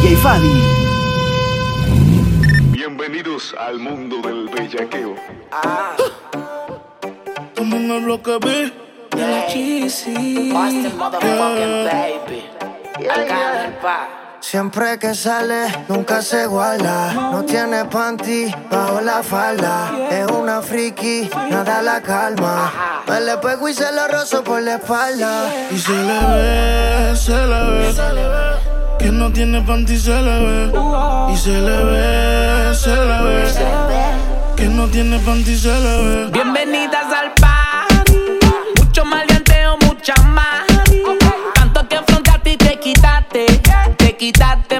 DJ Fadi. Bienvenidos al mundo del bellaqueo. Ah. Como en el bloque B de la cheesy. Motherfucking baby. Siempre que sale, nunca se iguala. No tiene panty bajo la falda. Es una friki, nada la calma. Me le pego y se lo rozo por la espalda. Y se le ve, se le ve. Que no tiene panty se le ve. Y se le ve, se le ve. Que no tiene panty se le ve. Bienvenidas al party. Mucho maleanteo, mucha más. Tanto que afrontaste y te quitaste. Te quitaste,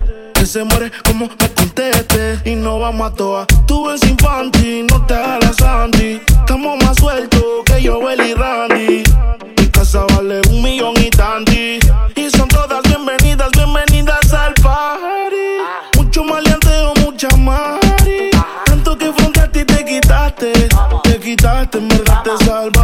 Que se muere como me conteste. Y no vamos a toa. Tú ves infantil, no te hagas Sandy. Estamos más sueltos que yo, y Randy. Mi casa vale un millón y tanti. Y son todas bienvenidas, bienvenidas al party. Mucho maleanteo, mucha mari. Tanto que fronteaste y te quitaste. Te quitaste, en verdad te salvaste.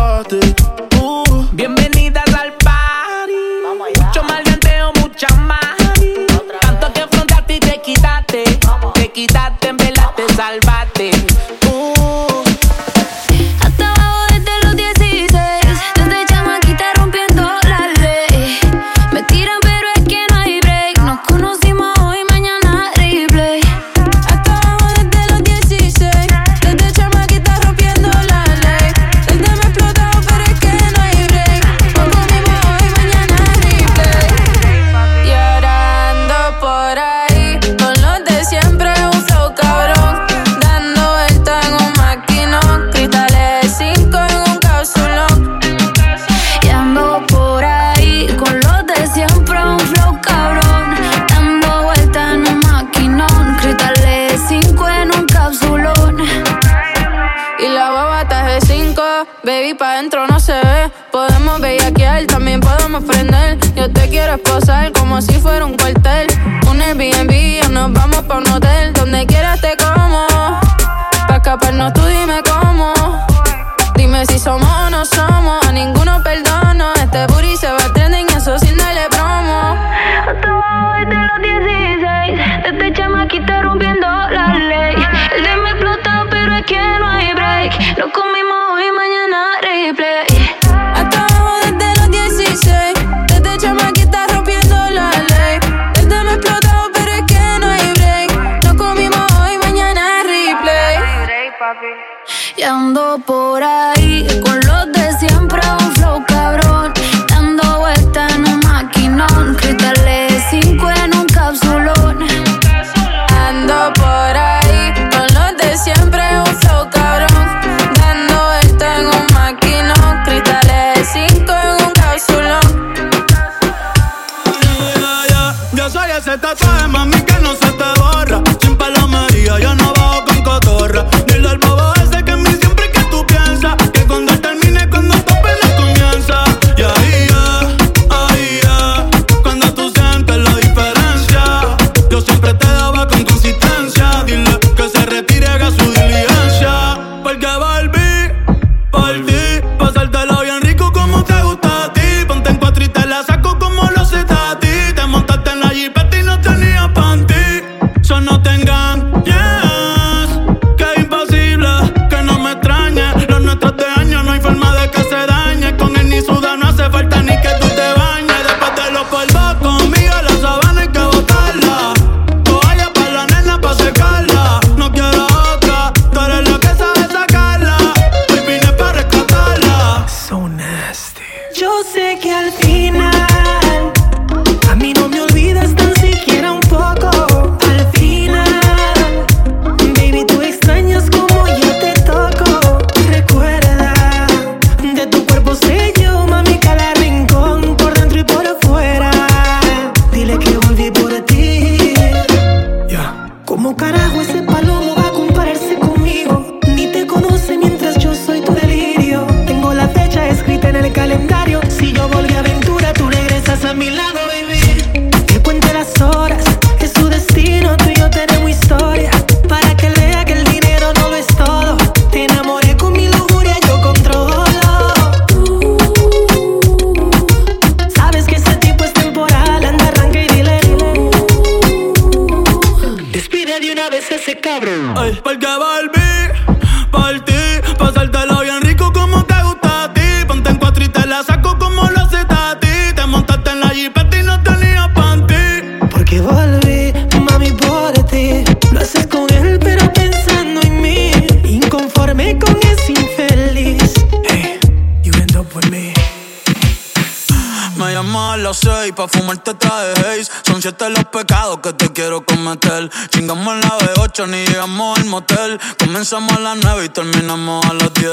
8 ni llegamos al motel. Comenzamos a las 9 y terminamos a las 10.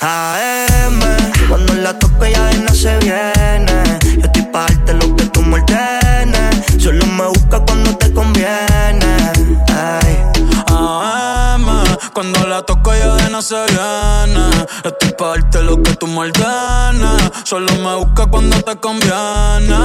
AM, cuando la toco ya no se viene. Yo estoy pa' darte lo que tú me ordenes. Solo me busca cuando te conviene. Ay. AM, cuando la toco ya no se viene. Estoy pa' darte lo que tú me ordenes. Solo me busca cuando te conviene.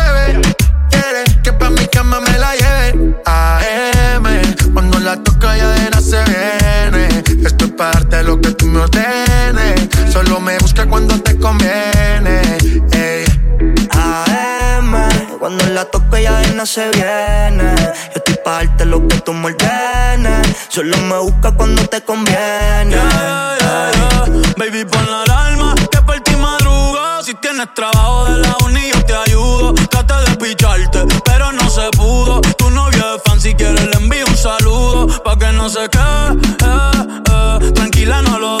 Tú me ordenes. Solo me busca cuando te conviene. Ey. AM, cuando la toco ya de no se viene. Yo estoy pa' darte lo que tú me ordenes. Solo me busca cuando te conviene. Yeah, yeah, yeah. Baby, pon la alarma que por ti madrugo. Si tienes trabajo de la uni, yo te ayudo. Trata de picharte, pero no se pudo. Tu novio es fan, si quieres le envío un saludo. Pa' que no se quede. Tranquila, no lo.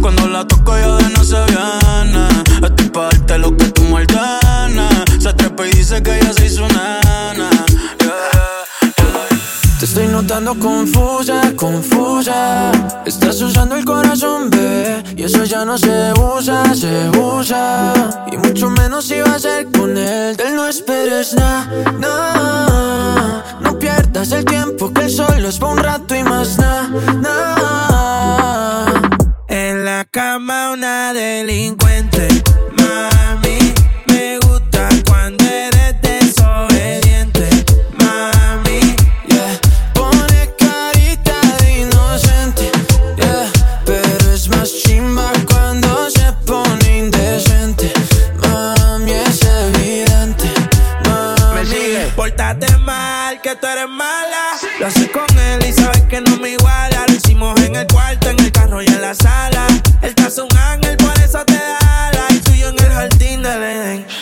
Cuando la toco ya de no se viene. Estoy pa' darte lo que tú me. Se trepa y dice que ya se hizo nena. Yeah. Te estoy notando confusa, confusa. Estás usando el corazón, bebé. Y eso ya no se usa, se usa. Y mucho menos si va a ser con él. De él no esperes nada, nah. No pierdas el tiempo, que el solo es pa' un rato y más nada. En la cama una delincuente. Mami,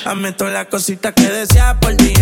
Hazme todas las cositas que deseas por ti.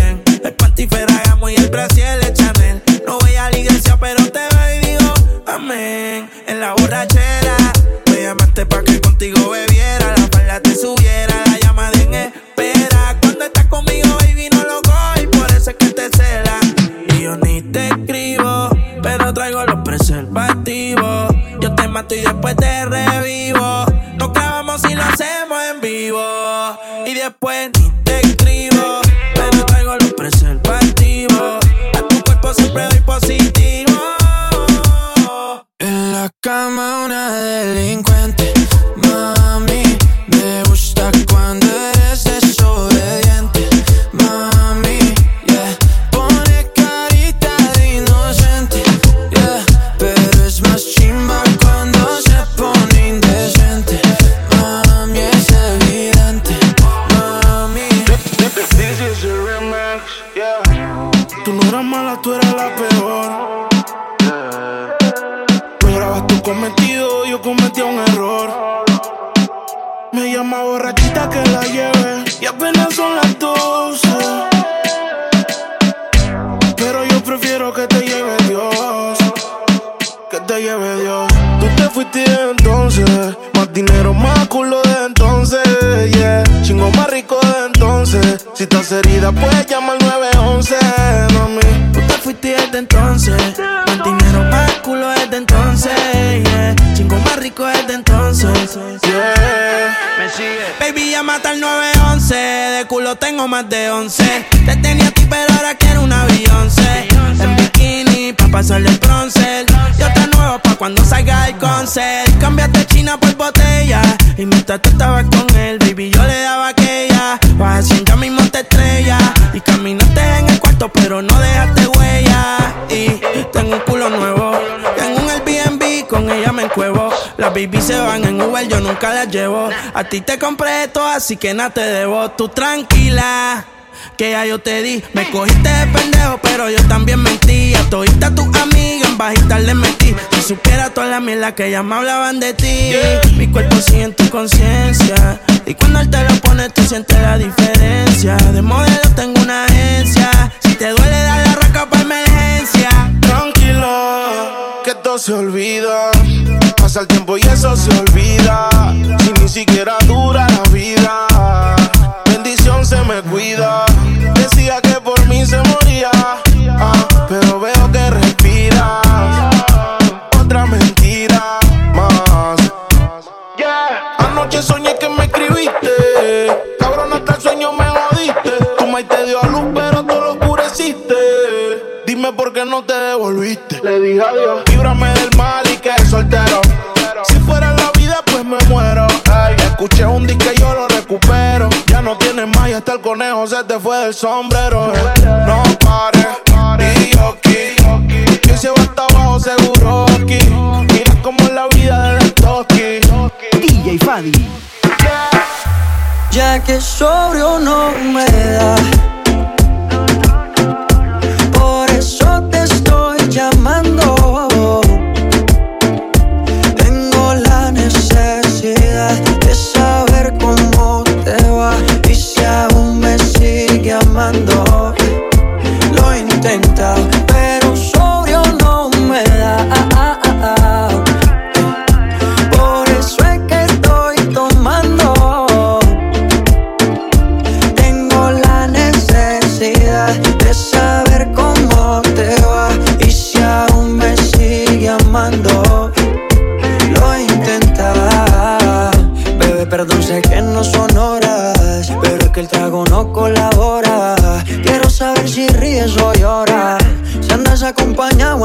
Así que nada te debo. Tú tranquila que ya yo te di. Me cogiste de pendejo, pero yo también mentí. A todita tus amigas en bajita le metí. Si supiera toda la mierda que ya me hablaban de ti. Mi cuerpo sigue en tu conciencia. Y cuando él te lo pone, tú sientes la diferencia. De modelo tengo una agencia. Si te duele, dale Se olvida. Pasa el tiempo y eso se olvida. Si ni siquiera dura la vida. Bendición se me cuida. Decía que por mí se moría. ah, pero veo que respiras. Otra mentira más. Anoche soñé que me escribiste. Cabrón, hasta el sueño me jodiste. Tu maíz te dio a luz, pero tú lo oscureciste. Dime por qué no te Le dije adiós. Líbrame del mal y que soltero. Si fuera la vida, pues me muero. Ay, escuché un disco y yo lo recupero. Ya no tienes más y hasta el conejo se te fue del sombrero. No pares, y yo aquí. Que se va hasta abajo seguro aquí. Mira como es la vida de Toki. DJ Fadi. Ya que sobrio no me da.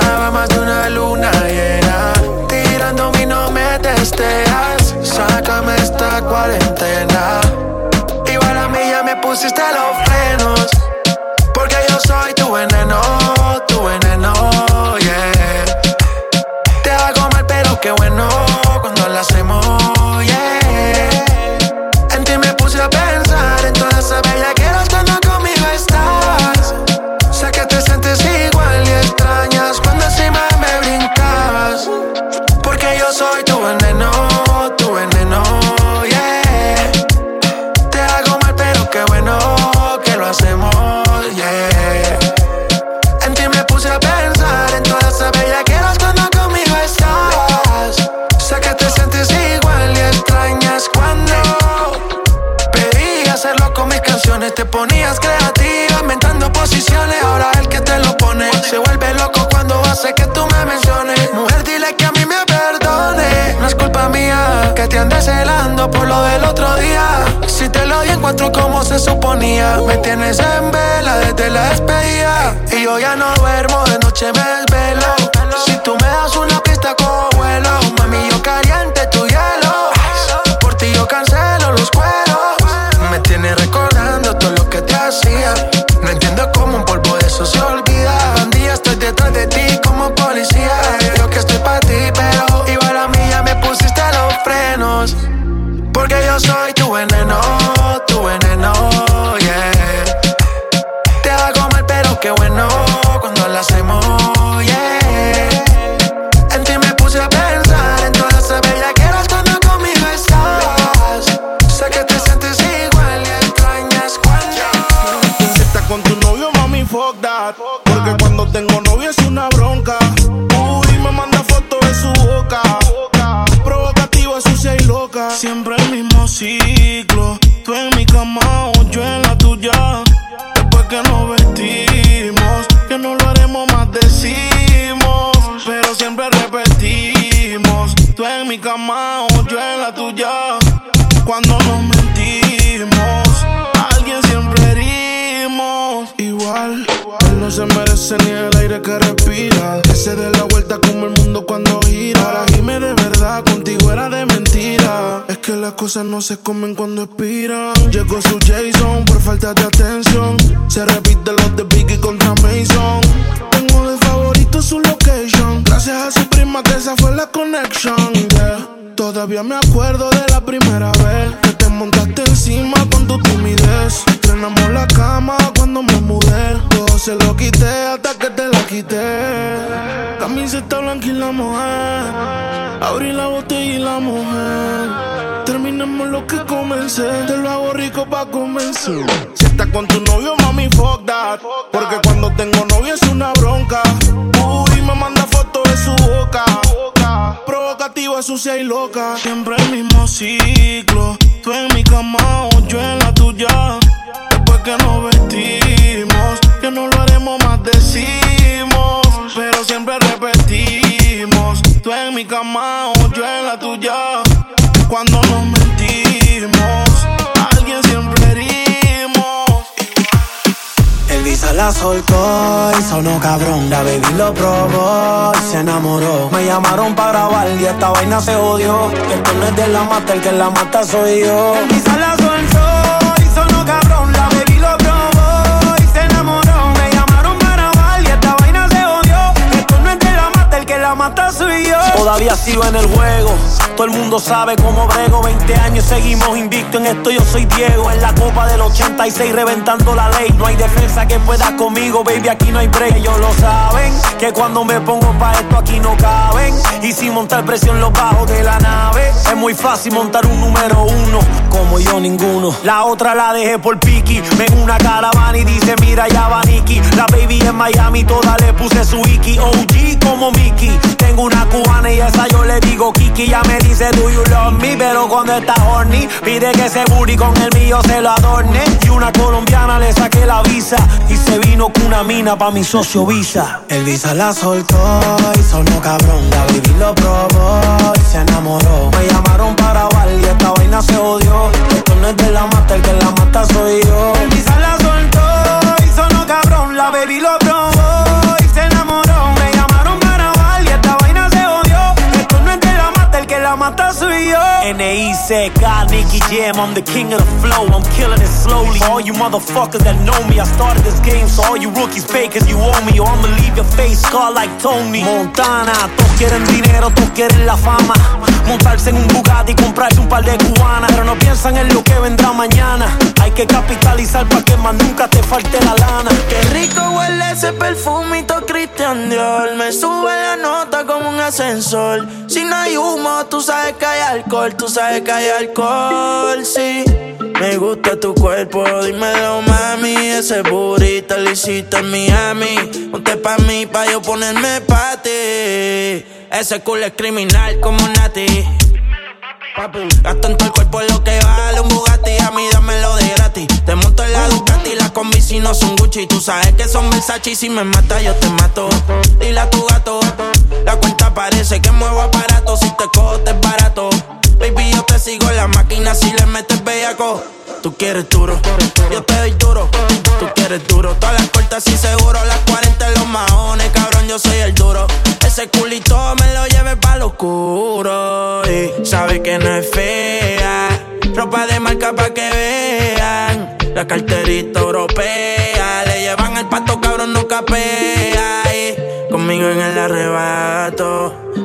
Va más de una luna llena Tirando mi no me testeas Sácame esta cuarentena Igual a mí ya me pusiste los ya no duermo, de noche me desvelo. Él no se merece ni el aire que respira. Que se dé la vuelta como el mundo cuando gira. Ahora gime de verdad, contigo era de mentira. Es que las cosas no se comen cuando expiran. Llegó su Jason por falta de atención. Se repite los de Biggie contra Mason. Gracias a su prima que esa fue la connection. yeah. Todavía me acuerdo de la primera vez que te montaste encima con tu timidez. Estrenamos la cama cuando me mudé. Todo se lo quité hasta que te la quité. Camiseta blanca y la mujer. Abrí la botella y la mujer. Terminemos lo que comencé. Te lo hago rico pa' comenzar. Si estás con tu novio, mami, fuck that. Porque cuando tengo novio es una bronca. Uy, me manda fotos de su boca. Provocativa, sucia y loca. Siempre el mismo ciclo. Tú en mi cama o yo en la tuya. Después que nos vestimos, que no lo haremos más, decimos. Pero siempre repetimos. Tú en mi cama o yo en la tuya. La soltó y sonó cabrón. La baby lo probó y se enamoró. Me llamaron para grabar y esta vaina se odió. Que esto no es de la mata, el que la mata soy yo. Había sido en el juego. Todo el mundo sabe cómo brego. 20 años seguimos invicto en esto. Yo soy Diego. En la copa del 86 reventando la ley. No hay defensa que pueda conmigo, baby. Aquí no hay break. Ellos lo saben. Que cuando me pongo pa' esto aquí no caben. Y sin montar presión los bajos de la nave. Es muy fácil montar un número uno. Como yo ninguno. La otra la dejé por Piki. Ven una caravana y dice: Mira, ya va Nicky. La baby en Miami, toda le puse su Iki. OG como Mickey. Tengo una cubana y esa yo le digo Kiki. Ya me dice, Do you love me? Pero cuando está horny, pide que ese booty con el mío se lo adorne. Y una colombiana le saqué la visa. Y se vino con una mina pa' mi socio Visa. El Visa la soltó y sonó cabrón. La baby lo probó y se enamoró. Me llamaron para bailar y esta vaina se odió. Esto no es de la mata, el que Jam, I'm the king of the flow. I'm killing it slowly. All you motherfuckers that know me, I started this game. So all you rookies cause you owe me. Or I'ma leave your face scarred like Tony. Montana, todos quieren dinero, todos quieren la fama. Montarse en un Bugatti y comprarse un par de cubanas. Pero no piensan en lo que vendrá mañana. Hay que capitalizar para que más nunca te falte la lana. Qué rico huele ese perfumito Christian Dior. Me sube la nota como un ascensor. Si no hay humo, tú sabes que hay alcohol. Tú sabes que hay alcohol, sí. Me gusta tu cuerpo, dímelo mami. Ese burrito lo hiciste en Miami. Ponte pa' mí, pa' yo ponerme pa' ti. Ese culo es criminal como Nati. Gasto en todo el cuerpo lo que vale un Bugatti, a mí dámelo de gratis. Te monto en la Ducati, las combi si no son Gucci. Tú sabes que son Versace y si me mata yo te mato. Dile a tu gato, la cuenta parece que muevo aparato. Si te cojo te es barato. Baby, yo te sigo en la máquina si le metes bellaco. Tú quieres duro, yo te doy duro. Tú quieres duro, todas las cortas y seguro. Las 40 en los maones, cabrón, yo soy el duro. Ese culito me lo lleve pa' lo oscuro. Y sabe que no es fea. Ropa de marca pa' que vean. La carterita europea. Le llevan el pato, cabrón, no capea. Y conmigo en el arrebato.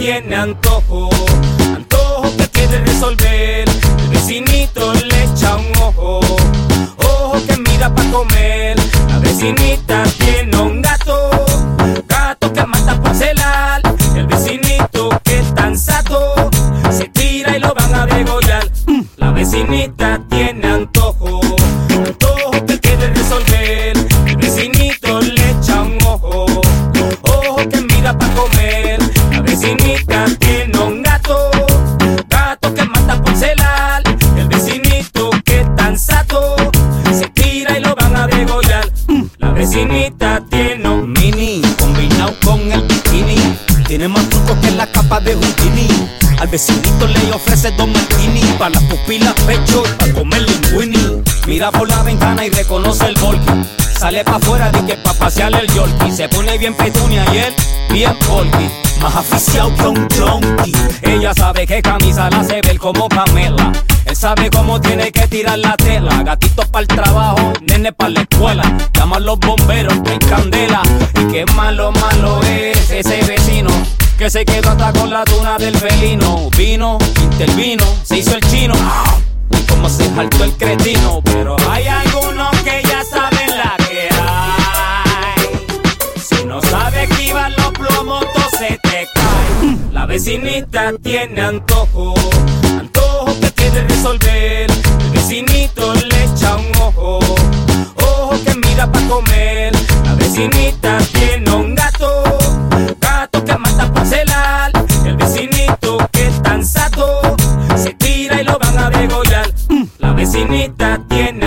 Tiene antojo, Mira por la ventana y reconoce el volky. Sale pa' afuera de que pa' pasear el yorkie. Se pone bien petunia y él bien volky. Más aficiado que un junkie. Ella sabe que camisa la hace ver como Pamela. Él sabe cómo tiene que tirar la tela. Gatito para el trabajo, nene para la escuela. Llama a los bomberos que candela. Y qué malo, malo es ese vecino. Que se quedó hasta con la tuna del felino. Vino, intervino, se hizo el chino como se saltó el cretino. Pero hay algunos que ya saben la que hay. Si no sabes que iban los plomos, todo se te cae. La vecinita tiene antojo, antojo que quiere resolver. El vecinito le echa un ojo, ojo que mira para comer. La vecinita tiene un gato, gato que mata para celar. El vecinito que es tan sato vecinita tiene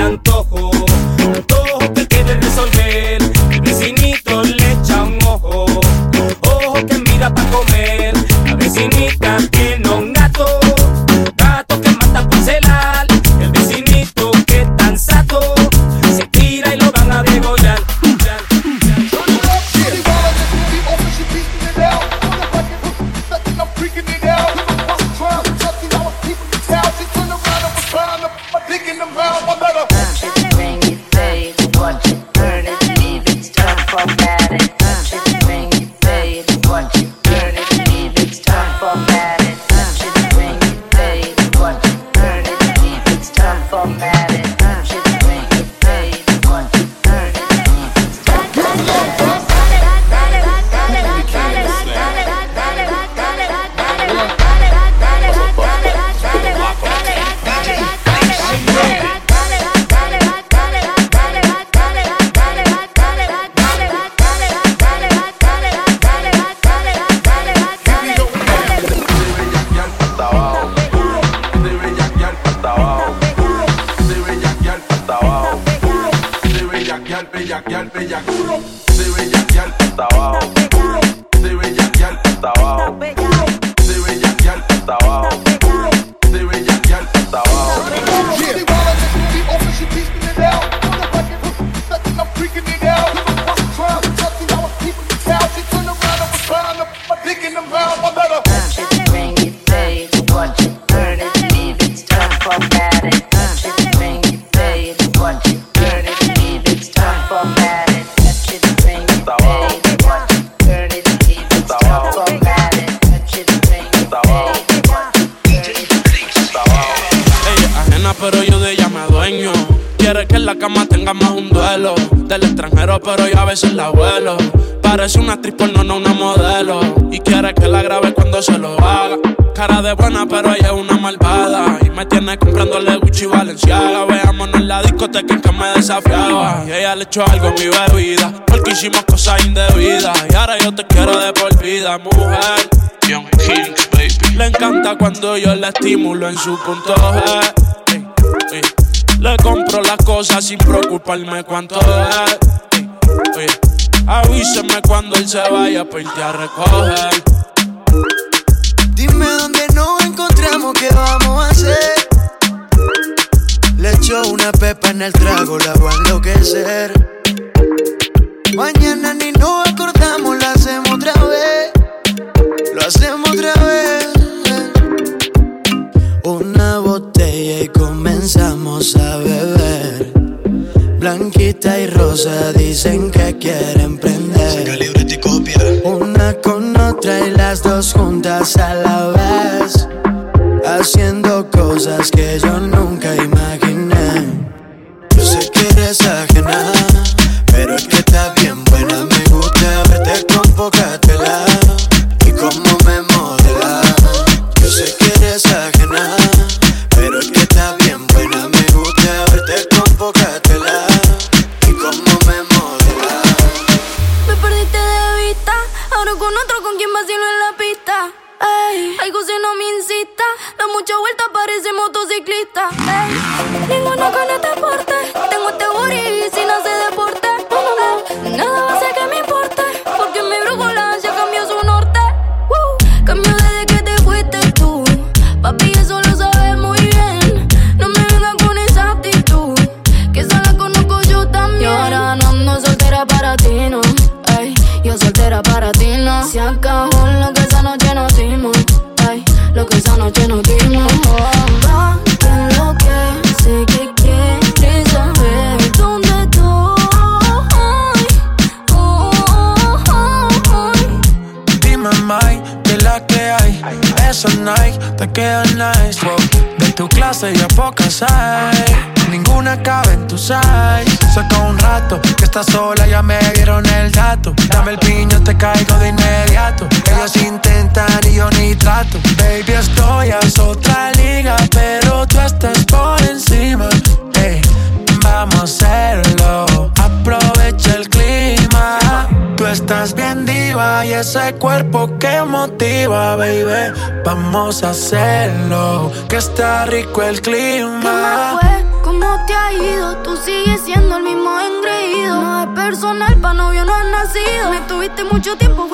en su punto G. Le compro las cosas sin preocuparme cuánto es. Avíseme cuando él se vaya para irte a recoger. Dime dónde nos encontramos, qué vamos a hacer. Le echo una pepa en el trago, la voy a enloquecer. cosas dicen que quieren prender. Saca libreta y copia. Una con otra y las dos juntas a la vez. Haciendo cosas que yo nunca imaginé hacerlo, que está rico el clima. ¿Qué fue? ¿Cómo te ha ido? Tú sigues siendo el mismo engreído. No es personal, pa' novio no has nacido. Me tuviste mucho tiempo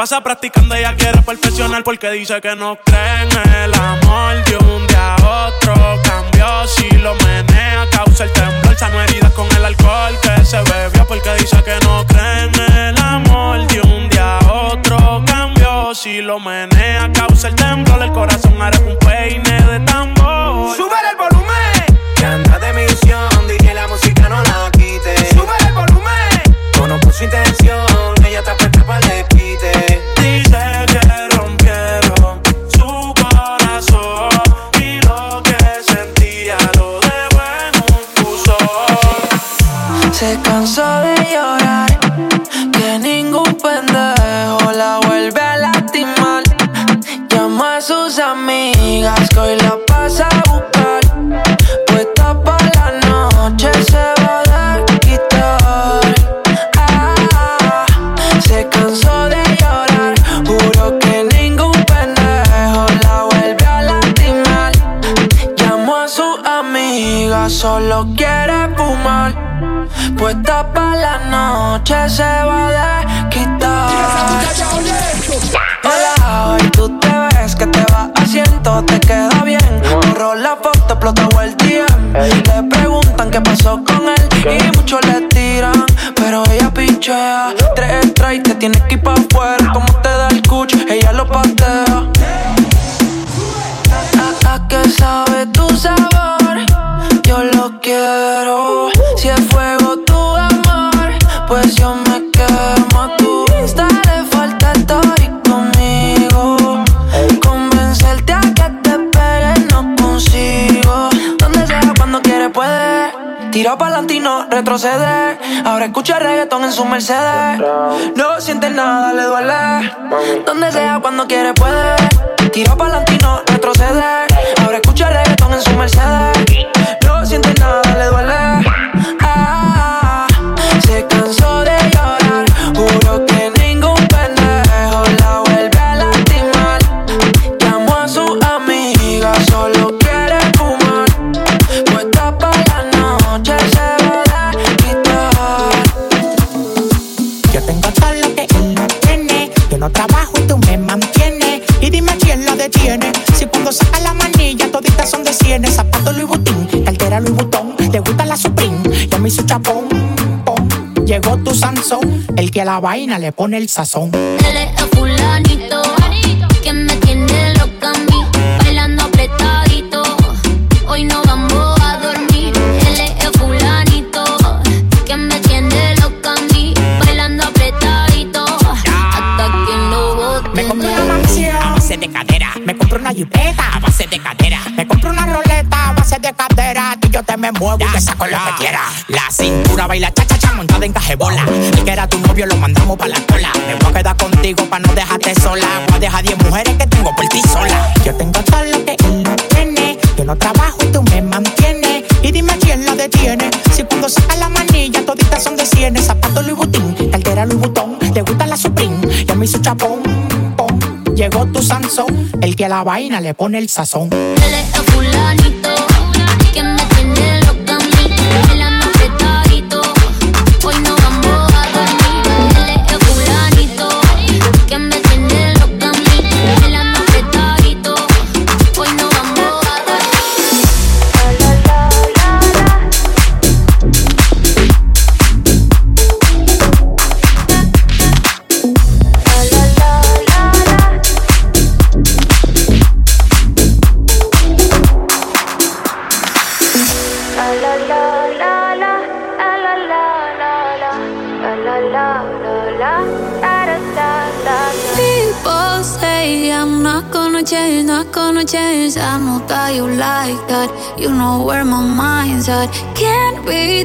Pasa practicando, ella quiere perfeccionar porque dice que no cree en el amor. De un día a otro cambió, si lo menea, causa el temor. Ahora escucha reggaetón en su Mercedes. No siente nada, le duele. Donde sea, cuando quiere puede. Tira pa'lante y no retroceder. Ahora escucha reggaetón en su Mercedes. No siente nada, el que a la vaina le pone el sazón. Él es el fulanito que me tiene loca a mí, bailando apretadito. Hoy no vamos a dormir. Él es el fulanito que me tiene loca a mí, bailando apretadito. Hasta que bote. Me compré una mansión a base de cadera. Me compré una jipeta a base de cadera. Me compré una roleta a base de cadera. Yo te me muevo y te saco lo que quiera. La cintura baila cha cha cha montada en cajebola. El que era tu novio lo mandamos pa' la cola. Me voy a quedar contigo pa' no dejarte sola. Voy a dejar 10 mujeres que tengo por ti sola. Yo tengo todo lo que él no tiene. Yo no trabajo y tú me mantienes. Y dime quién la detiene. Si cuando saca la manilla, toditas son de cienes. Zapato Louis Vuitton, cartera Louis Vuitton. Le gusta la Supreme, ya me hizo chapón. pom. Llegó tu Sansón, el que a la vaina le pone el sazón. Él es fulanito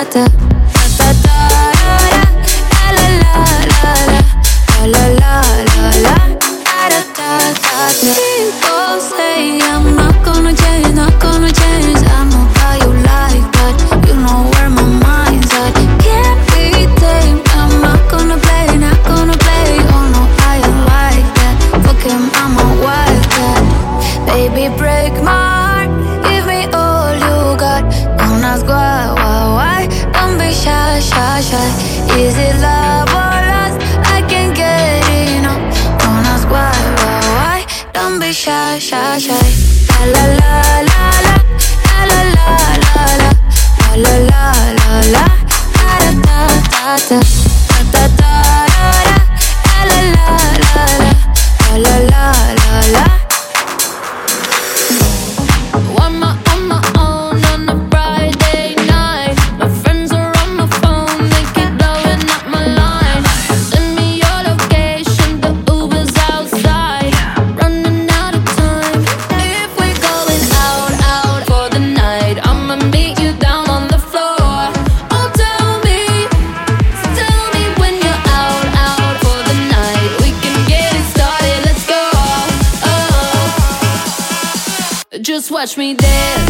da da watch me dance.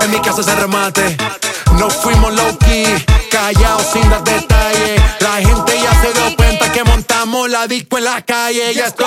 En mi casa se remate. No fuimos low key, callados sin dar detalles. La gente ya se dio cuenta que montamos la disco en la calle. Y esto.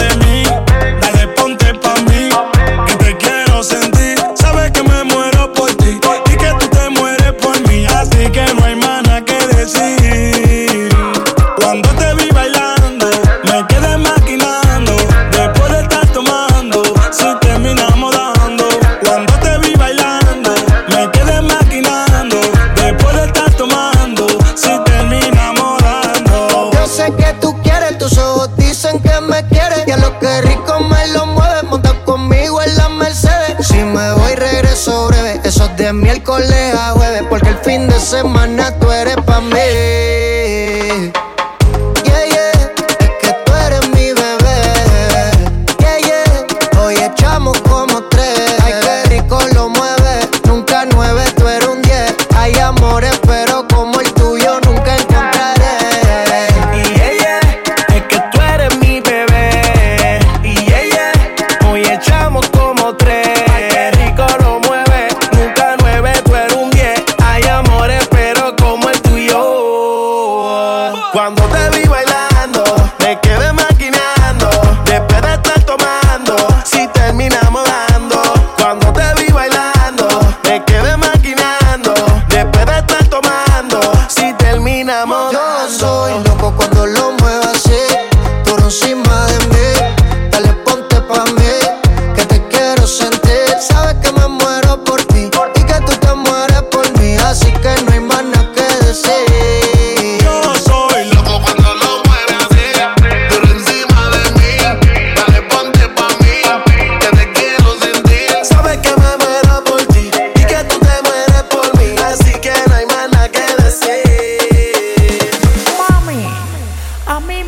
es de miércoles a jueves, porque el fin de semana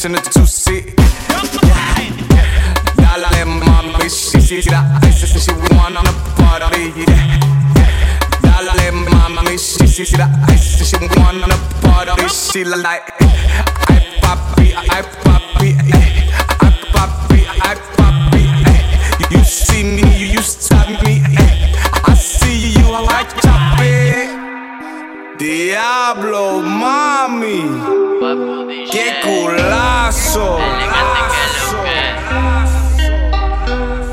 bitch in the two seat. Yeah, dale mami, she see the ice and she wanna party. Yeah, dale mami, she see the ice and she wanna party. She like, I papi, I papi, I papi, I papi. You see me, you used to me. I see you, I chop it. Diablo, mami. Qué culazo.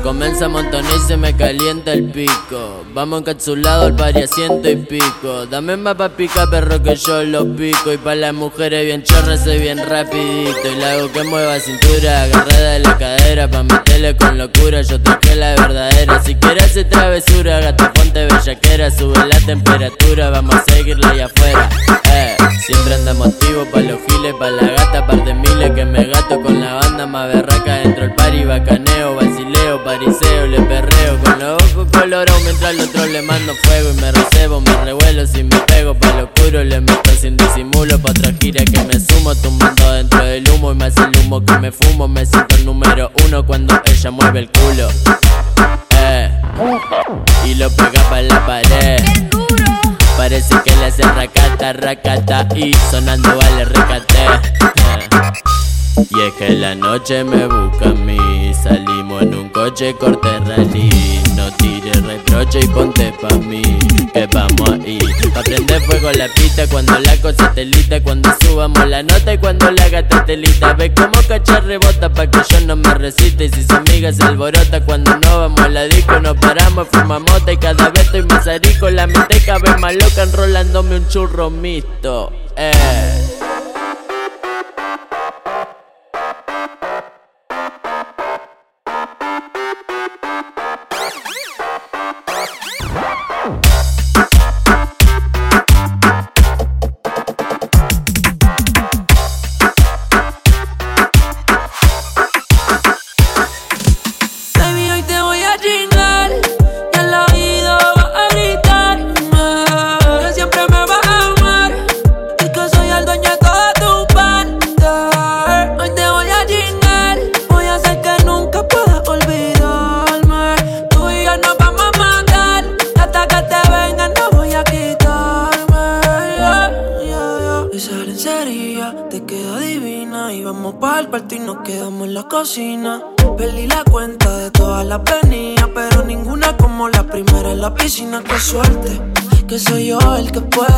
Comienza a montonar y se me calienta el pico. Vamos encapsulado al pari a ciento y pico. Dame más pa' pica, perro, que yo lo pico. Y pa' las mujeres bien chorras soy bien rapidito. Y la que mueva cintura, agarrada de la cadera. Pa' meterle con locura, yo traje la verdadera. Si quieres hacer travesura, gata, ponte bellaquera. Sube la temperatura, vamos a seguirla allá afuera. Eh, siempre andamos activos pa' los giles, pa' la gata, par de miles que me gato con la banda más berraca dentro del party, bacaneo, vacileo, pariseo, le perreo Los mientras al otro le mando fuego Y me recebo, me revuelo si me pego Pa' lo oscuro le meto sin disimulo Pa' otra gira que me sumo Tumbando dentro del humo y me hace el humo que me fumo Me siento el número uno cuando ella mueve el culo eh. Y lo pega pa' la pared Parece que le hace racata, racata Y sonando vale recate eh. Y es que la noche me busca a mí. Salimos en un coche corte rally. No tires reproche y ponte pa' mí Que vamos ahí Pa' prender fuego la pista cuando la cosa telita Cuando subamos la nota y cuando la gata telita. Ve como cachar rebota pa' que yo no me resista Y si su amiga se alborota cuando no vamos a la disco Nos paramos, fumamos y cada vez estoy más arico. La mente cada vez más loca enrolándome un churro mixto Eh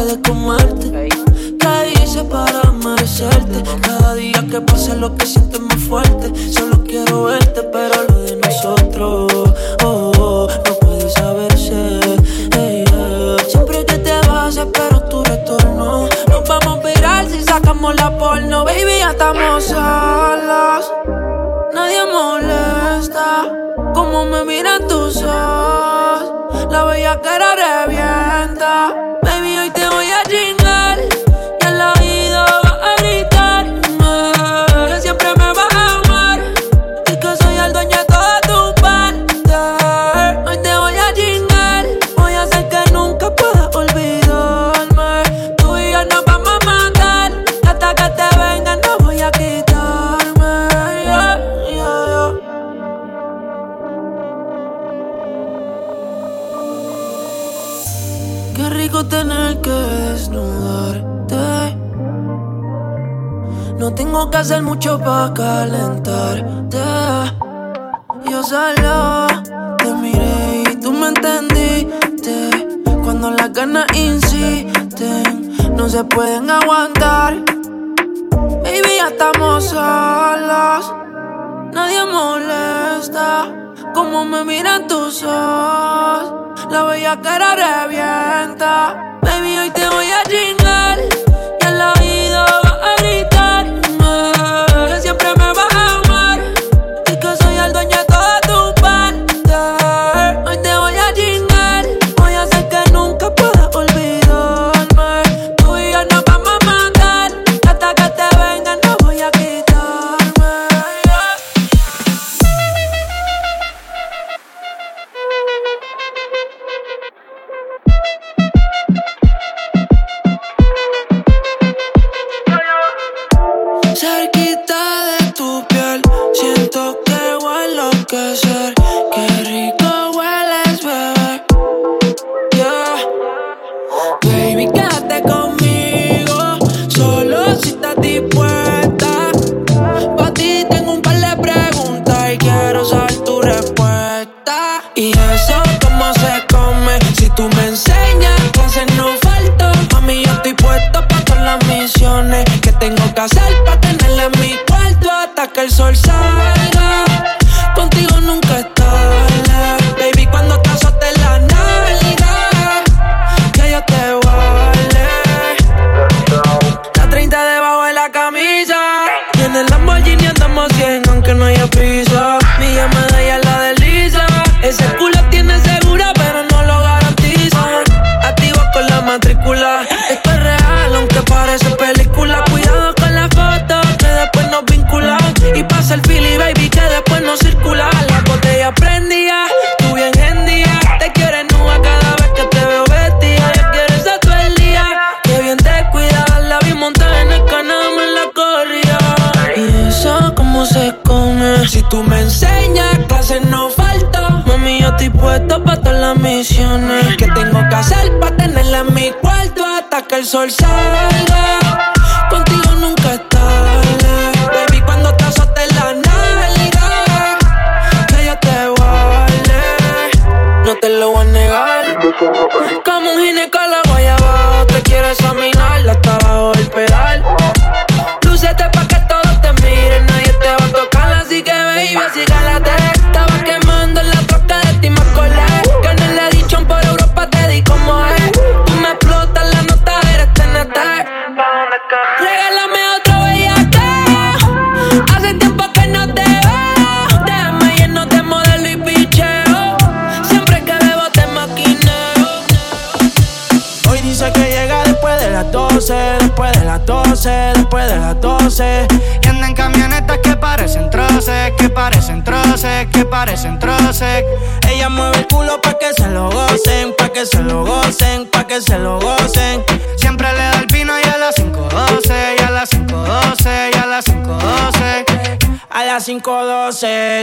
puede comerte. ¿Qué hice para merecerte? Cada día que pase lo que sientes más fuerte. Solo quiero verte, pero lo de nosotros, oh, oh, no puede saberse. Siempre que te vas, espero tu retorno. Nos vamos a virar si sacamos la porno, baby, ya estamos solos. Nadie molesta como me miran tus ojos. La bella cara revienta. Para calentarte. Yo solo te miré y tú me entendiste. Cuando las ganas insisten, no se pueden aguantar. Baby, ya estamos solos. Nadie molesta como me miran tus ojos. La bella cara revienta.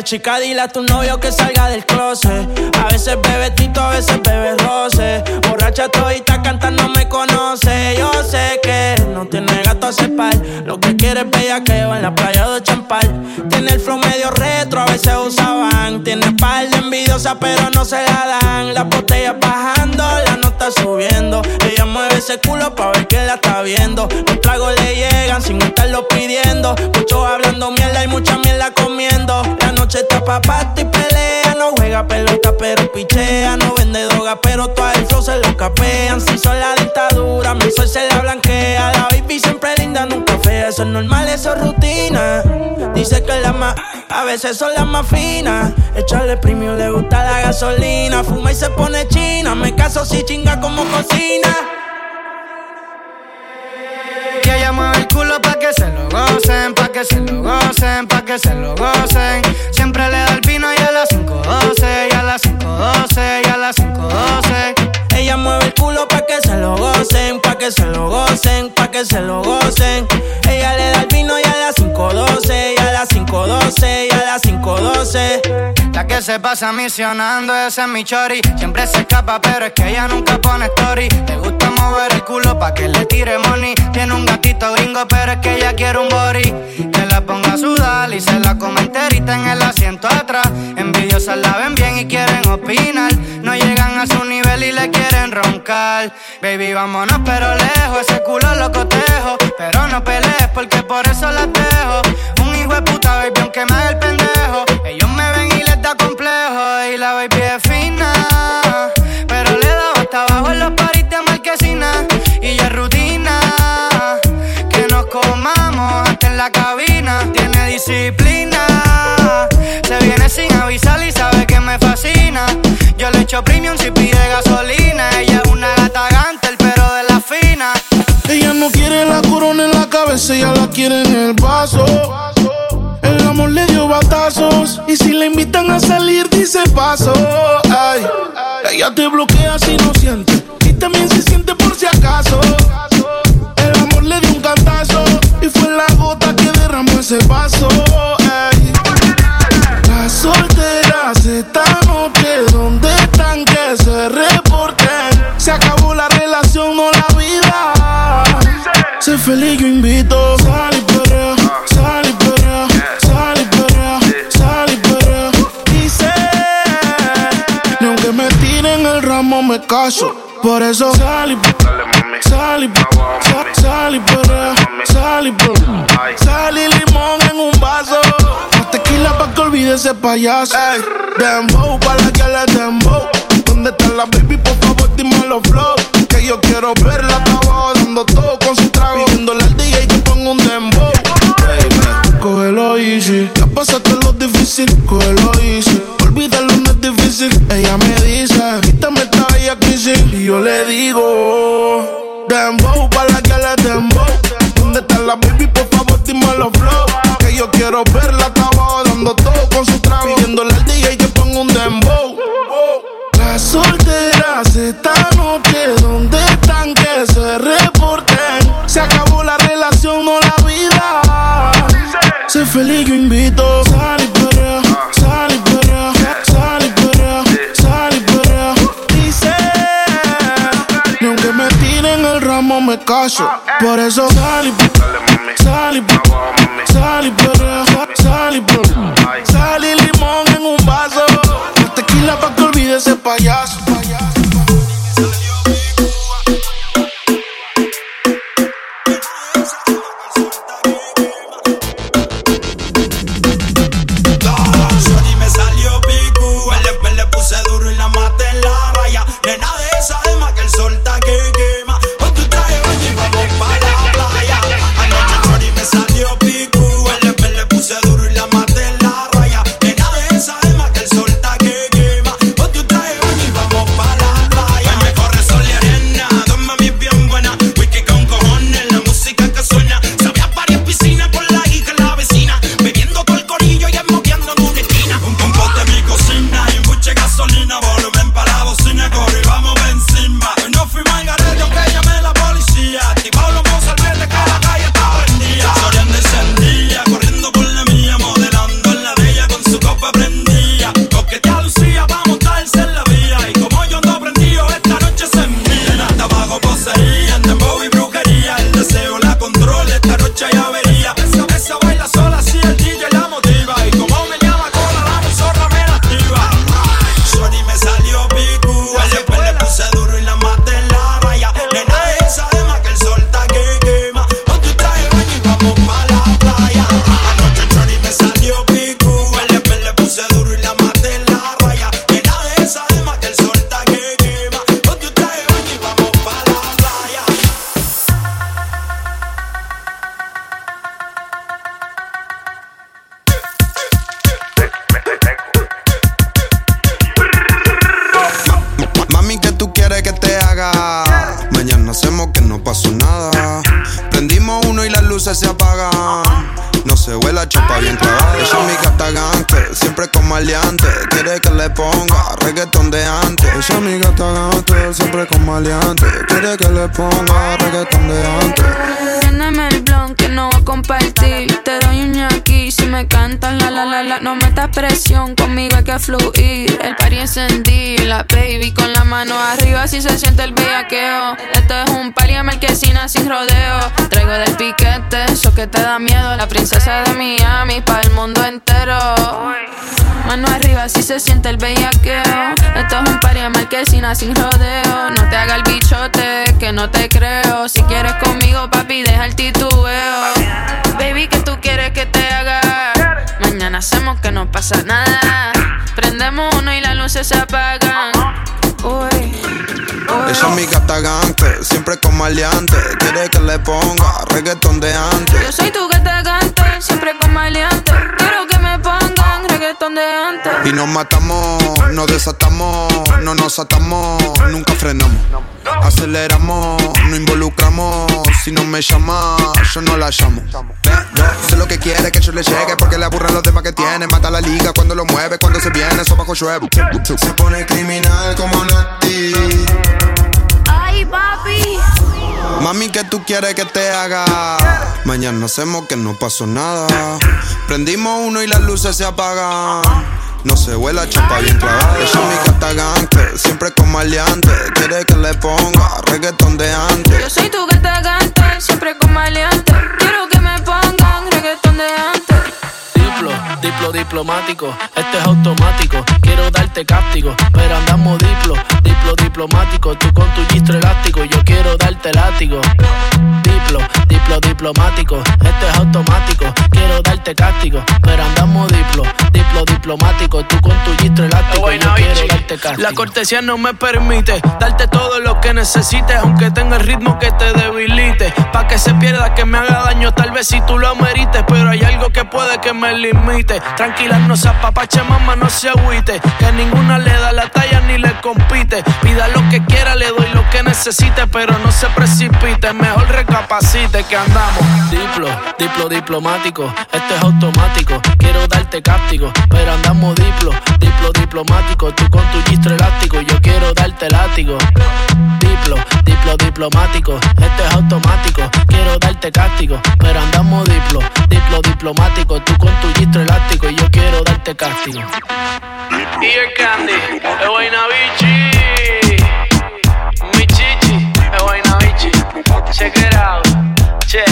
Chica, dile a tu novio que salga del closet. A veces bebe tito, a veces bebe roce. Borracha todita cantando me conoce. Yo sé que no tiene gato a cepar. Lo que quiere es bellaqueo en la playa de Champal. Tiene el flow medio retro, a veces usaban. Tiene par de envidiosas, pero no se la dan. Las botellas bajando, la nota subiendo. Ella mueve ese culo pa' ver que la está viendo. Los tragos le llegan sin estarlo pidiendo. Muchos hablando mierda y mucha mierda comiendo. La noche está pa' pato y pelea. No juega pelota, pero pichea. No vende droga, pero todo el flow se lo capean. Si son la dictadura, mi sol se la blanquea. La baby siempre linda, nunca fea. Eso es normal, eso es rutina. Dice que la más, a veces son las más finas. Echarle premium le gusta la gasolina. Fuma y se pone china. Me caso si chinga como cocina. Y ella mueve el culo pa' que se lo gocen, pa' que se lo gocen, pa' que se lo gocen. Siempre le da el vino y a las 5.12, y a las 5.12, y a las 5.12. Ella mueve el culo pa' que se lo gocen, pa' que se lo gocen, pa' que se lo gocen. Ella le da el vino y a las 5.12, y a las 5.12, y a las 5.12. La que se pasa misionando, ese es mi chori. Siempre se escapa, pero es que ella nunca pone story. Le gusta mover el culo pa' que le tire money. Tiene un gatito gringo, pero es que ella quiere un body. Que la ponga a sudar y se la come enterita en el asiento atrás. Envidiosas la ven bien y quieren opinar. No llegan a su nivel y le quieren roncar. Baby, vámonos, pero lejos. Ese culo lo cotejo. Pero no pelees porque por eso la dejo. Hijo de puta, baby, aunque me haga el pendejo. Ellos me ven y les da complejo. Y la baby es fina. Pero le da hasta abajo en los paris de marquesina. Y ya es rutina. Que nos comamos hasta en la cabina. Tiene disciplina. Se viene sin avisar y sabe que me fascina. Yo le echo premium si pide gasolina. Ella es una Ella no quiere la corona en la cabeza, ella la quiere en el vaso. El amor le dio batazos y si le invitan a salir dice paso. Ay, ella te bloquea si no siente y también se siente por si acaso. El amor le dio un cantazo y fue la gota que derramó ese vaso. Ay, las solteras esta noche, feliz, yo invito. Sal y perrea, sal y perrea, sal y perrea, sal y perrea. Dice, ni aunque me tiren el ramo me caso. Por eso sal y sal y sal- y perrea, sal y perrea. Sal y limón en un vaso. Más tequila pa' que olvide ese payaso. Ey, dembow, pa' la que le dembow. ¿Dónde está la baby? Por favor, dime los flow. Que yo quiero verla Ella me dice, quítame esta bella crisis. Y yo le digo, dembow, pa' la que le dembow. ¿Dónde está la baby? Por favor, los flow. Que yo quiero verla hasta abajo dando todo con su trago. Pidiéndole al DJ que ponga un dembow. Las solteras esta noche, ¿dónde están que se reporten? Se acabó la relación, no la vida. Sé feliz, yo invito. Haces caso. Por eso sal y sal y sal y sal y sal y limón en un vaso. Tequila pa' que olvide ese payaso. Sin rodeo. No te haga el bichote, que no te creo. Si quieres conmigo, papi, deja el titubeo. Baby, que tú quieres que te haga? Mañana hacemos que no pasa nada. Prendemos uno y las luces se apagan. Uy. Esa es mi gata gante, siempre con maleante. Quiere que le ponga reggaeton de antes. Yo soy tu gata gante, siempre con maleante. Quiero de antes. Y nos matamos, nos desatamos, no nos atamos, nunca frenamos. Aceleramos, no involucramos. Si no me llama, yo no la llamo. sé lo que quiere que yo le llegue porque le aburren los demás que tiene. Mata la liga cuando lo mueve, cuando se viene, eso bajo llueve. Se pone criminal como Nati. Ay, papi. Mami, ¿qué tú quieres que te haga? Mañana hacemos que no pasó nada. Prendimos uno y las luces se apagan. No se vuela chapa bien clavada. Ella es mi gata gante, siempre con maleante. Quiere que le ponga reggaeton de antes. Yo soy tu gata gante, siempre con maleante. Quiero que me pongan reggaeton de antes. Diplo, diplo diplomático, este es automático. Quiero darte cáptico, pero andamos diplo, diplo diplomático. Tú con tu gistro elástico, yo quiero darte látigo. Diplo, diplo diplomático, este es automático. Quiero darte cáptico, pero andamos diplo, diplo diplomático. Tú con tu gistro elástico, yo quiero darte cáptico. La cortesía no me permite darte todo lo que necesites, aunque tenga el ritmo que te debilite. Pa' que se pierda, que me haga daño, tal vez si tú lo merites, pero hay algo que puede que me limite. Tranquila, no se apapache, mamá, no se agüite. Que ninguna le da la talla ni le compite. Pida lo que quiera, le doy lo que necesite, pero no se precipite. Mejor recapacite que andamos. Diplo, diplo diplomático, esto es automático. Quiero darte cáptico, pero andamos diplo, diplo diplomático. Tú con tu gistro elástico, yo quiero darte látigo diplo, diplo diplomático, esto es automático, quiero darte castigo, pero andamos diplo, diplo diplomático, tú con tu gistro elástico y yo quiero darte castigo. Y el candy, el guaynabichi, mi chichi, el guaynabichi, check it out, che,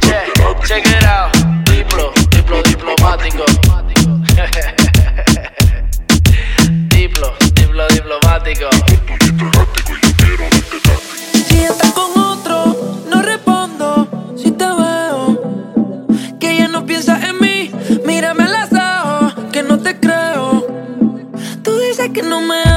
che, check it out, diplo, diplo diplomático. diplo, diplo diplomático. No respondo si te veo. Que ella no piensa en mí. Mírame las dejo. Que no te creo. Tú dices que no me.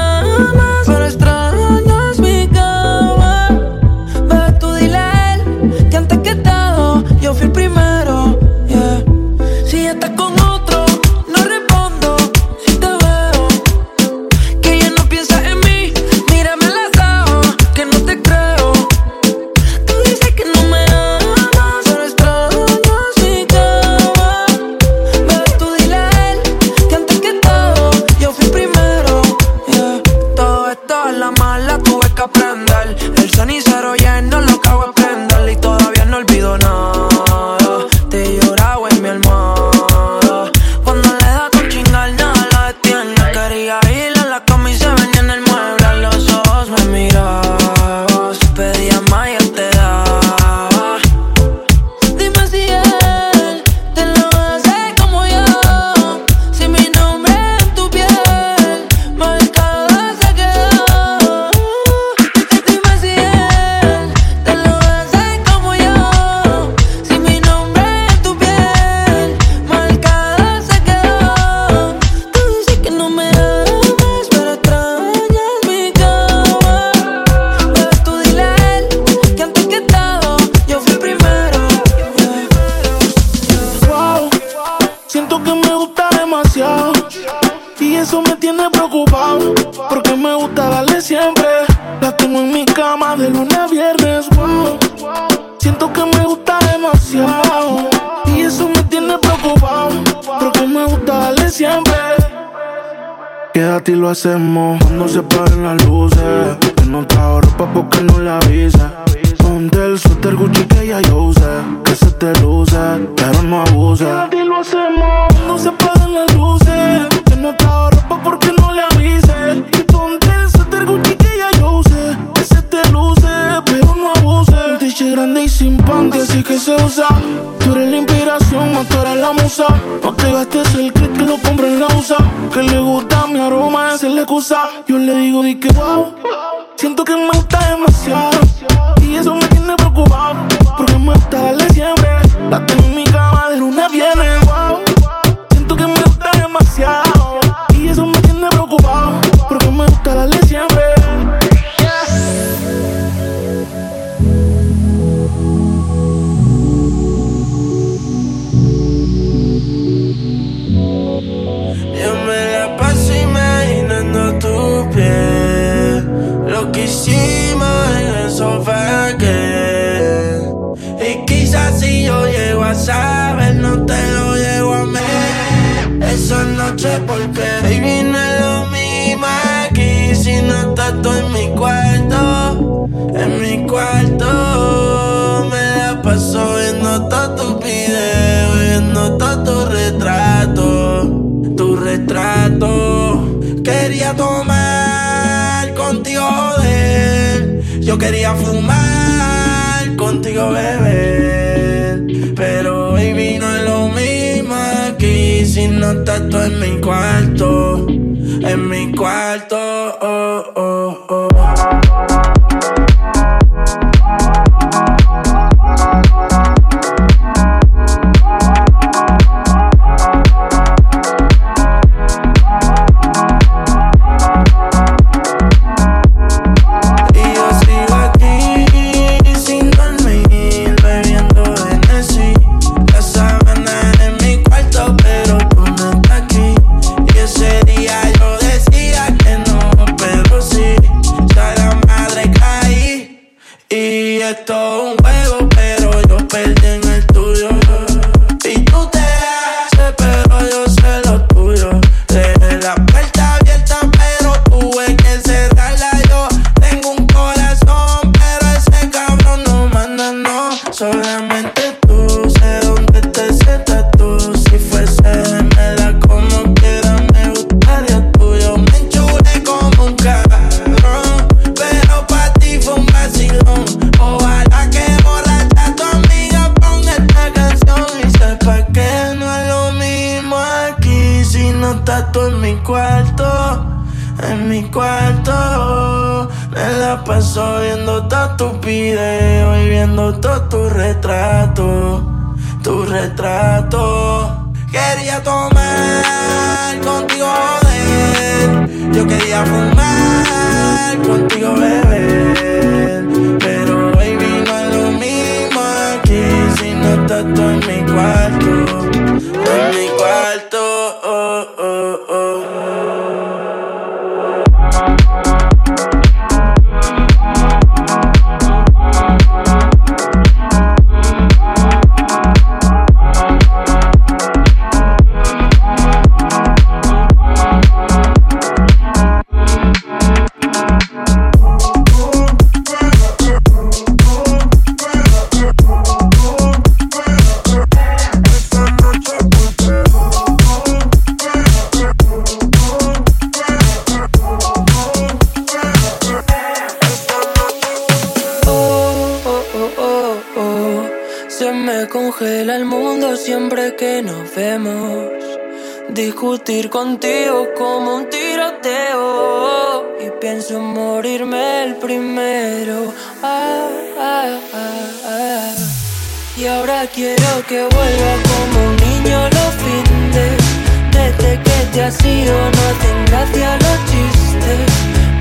hacemos. No se para si no estás tú en mi cuarto? En mi cuarto, oh, oh. me congela el mundo siempre que nos vemos. Discutir contigo como un tiroteo. Y pienso morirme el primero. Ah, ah, ah, y ahora quiero que vuelva como un niño los findes. Desde que te has ido no hacen gracia los chistes.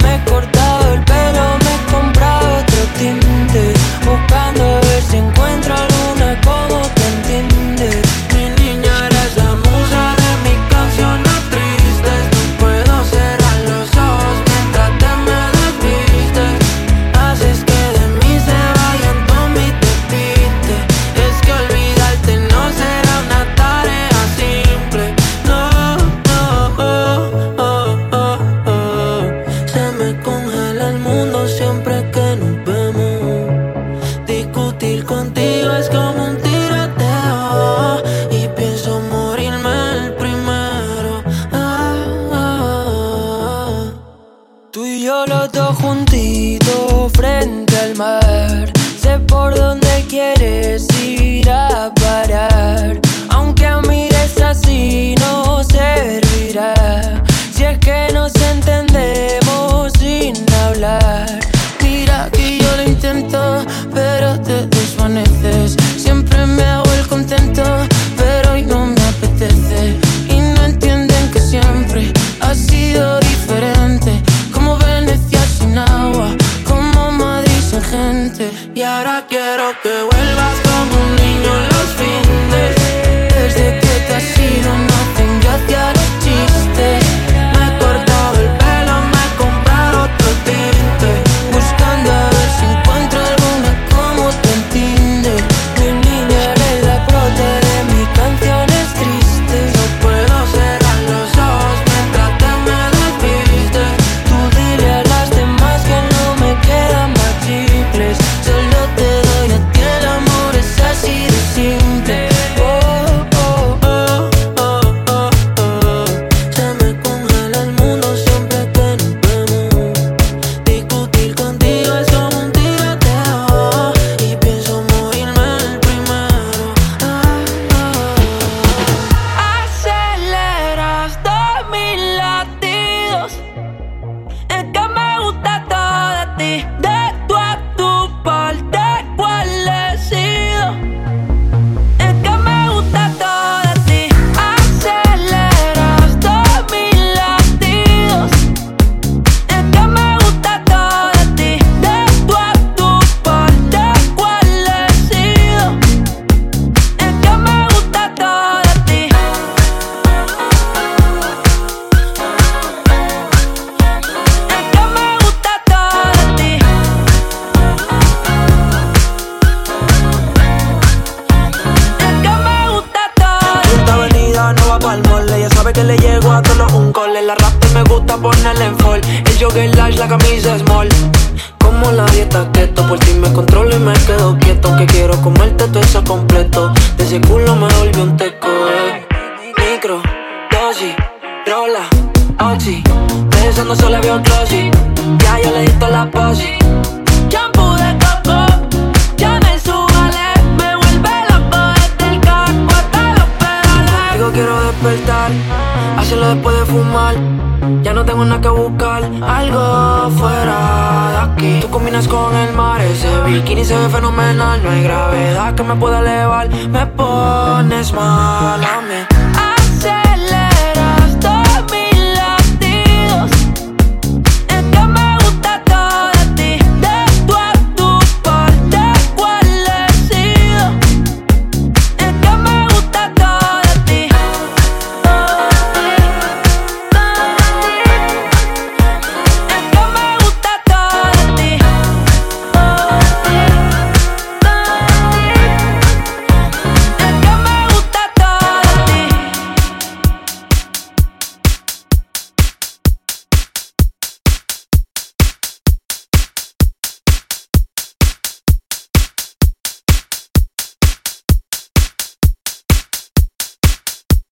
Me he cortado el pelo comprar otro tinte, buscando a ver si encuentro alguna como